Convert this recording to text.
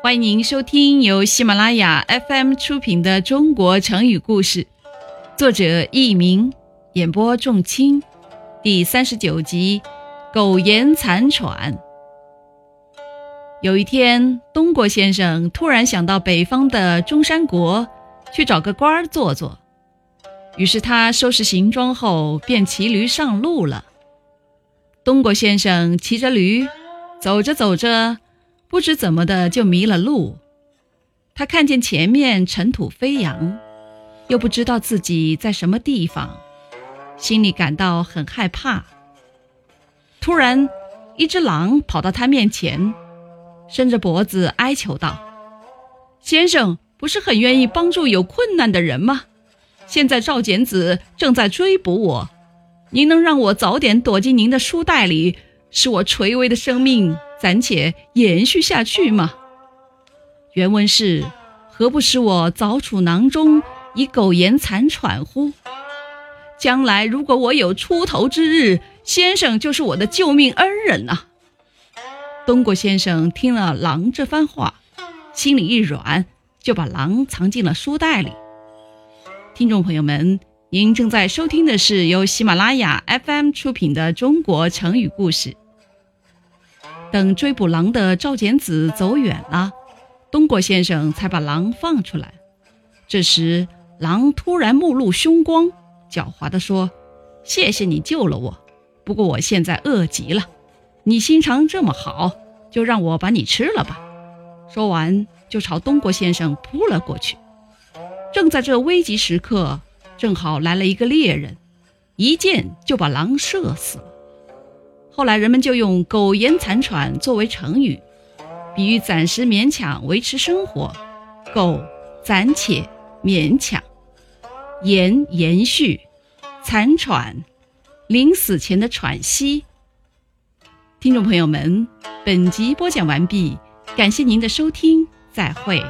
欢迎您收听由喜马拉雅 FM 出品的《中国成语故事》，作者佚名，演播仲卿，第三十九集《苟延残喘》。有一天，东郭先生突然想到北方的中山国去找个官儿做做，于是他收拾行装后便骑驴上路了。东郭先生骑着驴，走着走着。不知怎么的就迷了路，他看见前面尘土飞扬，又不知道自己在什么地方，心里感到很害怕。突然，一只狼跑到他面前，伸着脖子哀求道：“先生不是很愿意帮助有困难的人吗？现在赵简子正在追捕我，您能让我早点躲进您的书袋里，使我垂危的生命？”暂且延续下去吗？原文是：何不使我早处囊中，以苟延残喘乎？将来如果我有出头之日，先生就是我的救命恩人呐。东郭先生听了狼这番话，心里一软，就把狼藏进了书袋里。听众朋友们，您正在收听的是由喜马拉雅 FM 出品的《中国成语故事》。等追捕狼的赵简子走远了，东郭先生才把狼放出来。这时，狼突然目露凶光，狡猾地说：“谢谢你救了我，不过我现在饿极了。你心肠这么好，就让我把你吃了吧。”说完，就朝东郭先生扑了过去。正在这危急时刻，正好来了一个猎人，一箭就把狼射死了。后来人们就用“苟延残喘”作为成语，比喻暂时勉强维持生活。苟暂且勉强，延延续，残喘临死前的喘息。听众朋友们，本集播讲完毕，感谢您的收听，再会。